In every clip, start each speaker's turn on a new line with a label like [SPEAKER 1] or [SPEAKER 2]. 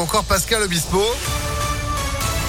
[SPEAKER 1] encore Pascal Obispo.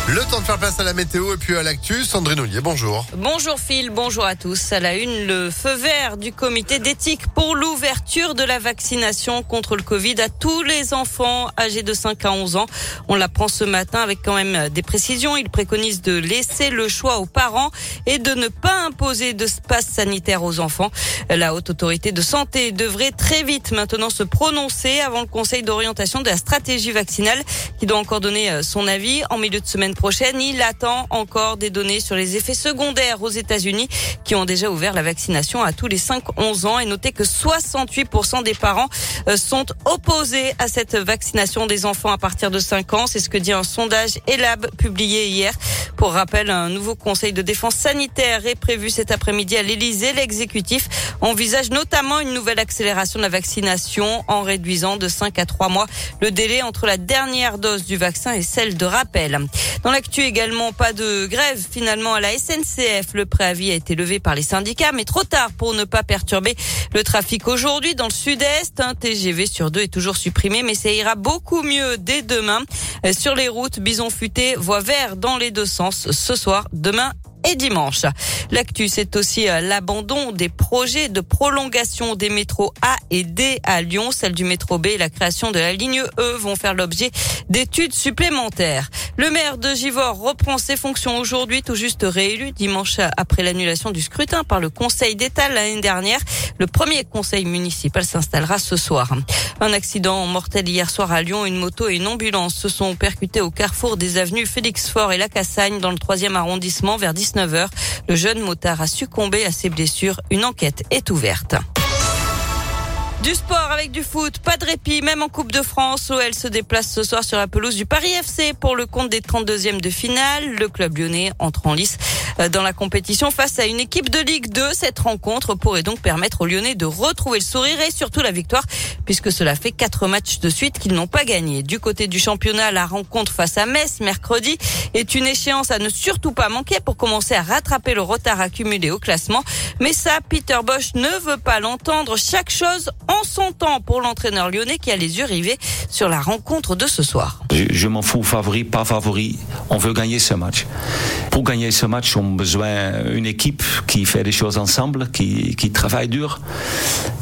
[SPEAKER 1] Le temps de faire place à la météo et puis à l'actu. Sandrine Ollier, bonjour.
[SPEAKER 2] Bonjour Phil, bonjour à tous. À la une, le feu vert du comité d'éthique pour l'ouverture de la vaccination contre le Covid à tous les enfants âgés de 5 à 11 ans. On l'apprend ce matin avec quand même des précisions. Il préconise de laisser le choix aux parents et de ne pas imposer de passe sanitaire aux enfants. La haute autorité de santé devrait très vite maintenant se prononcer avant le conseil d'orientation de la stratégie vaccinale qui doit encore donner son avis en milieu de semaine Il attend encore des données sur les effets secondaires aux États-Unis qui ont déjà ouvert la vaccination à tous les 5-11 ans et notez que 68% des parents euh, sont opposés à cette vaccination des enfants à partir de 5 ans. C'est ce que dit un sondage ELAB publié hier. Pour rappel, un nouveau conseil de défense sanitaire est prévu cet après-midi à l'Elysée. L'exécutif envisage notamment une nouvelle accélération de la vaccination en réduisant de 5 à 3 mois le délai entre la dernière dose du vaccin et celle de rappel. Dans l'actu également, pas de grève finalement à la SNCF. Le préavis a été levé par les syndicats, mais trop tard pour ne pas perturber le trafic aujourd'hui dans le sud-est. Un TGV sur deux est toujours supprimé, mais ça ira beaucoup mieux dès demain. Sur les routes, Bison Futé voit vert dans les deux sens ce soir, demain et dimanche. L'actu, c'est aussi euh, l'abandon des projets de prolongation des métros A et D à Lyon. Celle du métro B et la création de la ligne E vont faire l'objet d'études supplémentaires. Le maire de Givors reprend ses fonctions aujourd'hui, tout juste réélu dimanche après l'annulation du scrutin par le Conseil d'État l'année dernière. Le premier conseil municipal s'installera ce soir. Un accident mortel hier soir à Lyon. Une moto et une ambulance se sont percutés au carrefour des avenues Félix Fort et La Cassagne dans le troisième arrondissement vers 19h. Le jeune motard a succombé à ses blessures. Une enquête est ouverte. Du sport avec du foot, pas de répit, même en Coupe de France. L'OL se déplace ce soir sur la pelouse du Paris FC pour le compte des 32e de finale. Le club lyonnais entre en lice dans la compétition face à une équipe de Ligue 2. Cette rencontre pourrait donc permettre aux Lyonnais de retrouver le sourire et surtout la victoire puisque cela fait quatre matchs de suite qu'ils n'ont pas gagné. Du côté du championnat, la rencontre face à Metz mercredi est une échéance à ne surtout pas manquer pour commencer à rattraper le retard accumulé au classement. Mais ça, Peter Bosch ne veut pas l'entendre. Chaque chose en son temps pour l'entraîneur lyonnais qui a les yeux rivés sur la rencontre de ce soir.
[SPEAKER 3] Je, je m'en fous, favori, pas favori. On veut gagner ce match. Pour gagner ce match, on a besoin d'une équipe qui fait des choses ensemble, qui, qui travaille dur.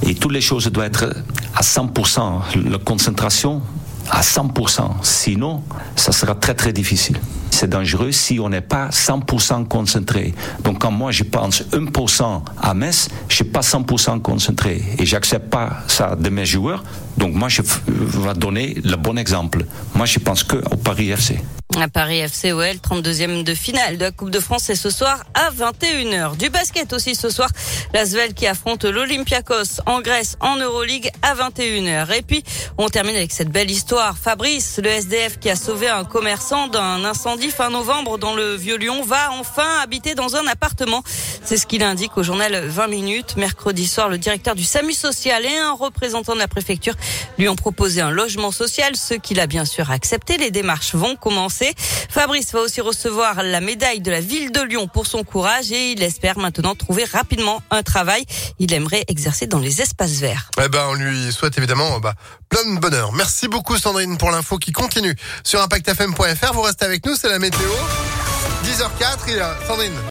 [SPEAKER 3] Et toutes les choses doivent être à 100%. La concentration, à 100%. Sinon, ça sera très très difficile. C'est dangereux si on n'est pas 100% concentré. Donc quand moi je pense 1% à Metz, je suis pas 100% concentré et j'accepte pas ça de mes joueurs. Donc moi je vais donner le bon exemple. Moi je pense que au Paris FC.
[SPEAKER 2] À Paris FC OL, 32e de finale de la Coupe de France, c'est ce soir à 21h. Du basket aussi ce soir, l'Asvel qui affronte l'Olympiakos en Grèce en Euroleague à 21h. Et puis, on termine avec cette belle histoire. Fabrice, le SDF qui a sauvé un commerçant d'un incendie fin novembre dans le Vieux-Lyon, va enfin habiter dans un appartement. C'est ce qu'il indique au journal 20 minutes. Mercredi soir, le directeur du SAMU social et un représentant de la préfecture lui ont proposé un logement social, ce qu'il a bien sûr accepté. Les démarches vont commencer. Fabrice va aussi recevoir la médaille de la ville de Lyon pour son courage et il espère maintenant trouver rapidement un travail. Il aimerait exercer dans les espaces verts.
[SPEAKER 1] Eh ben, on lui souhaite évidemment bah, plein de bonheur. Merci beaucoup Sandrine pour l'info qui continue sur ImpactFM.fr. Vous restez avec nous, c'est la météo. 10h04 et Sandrine.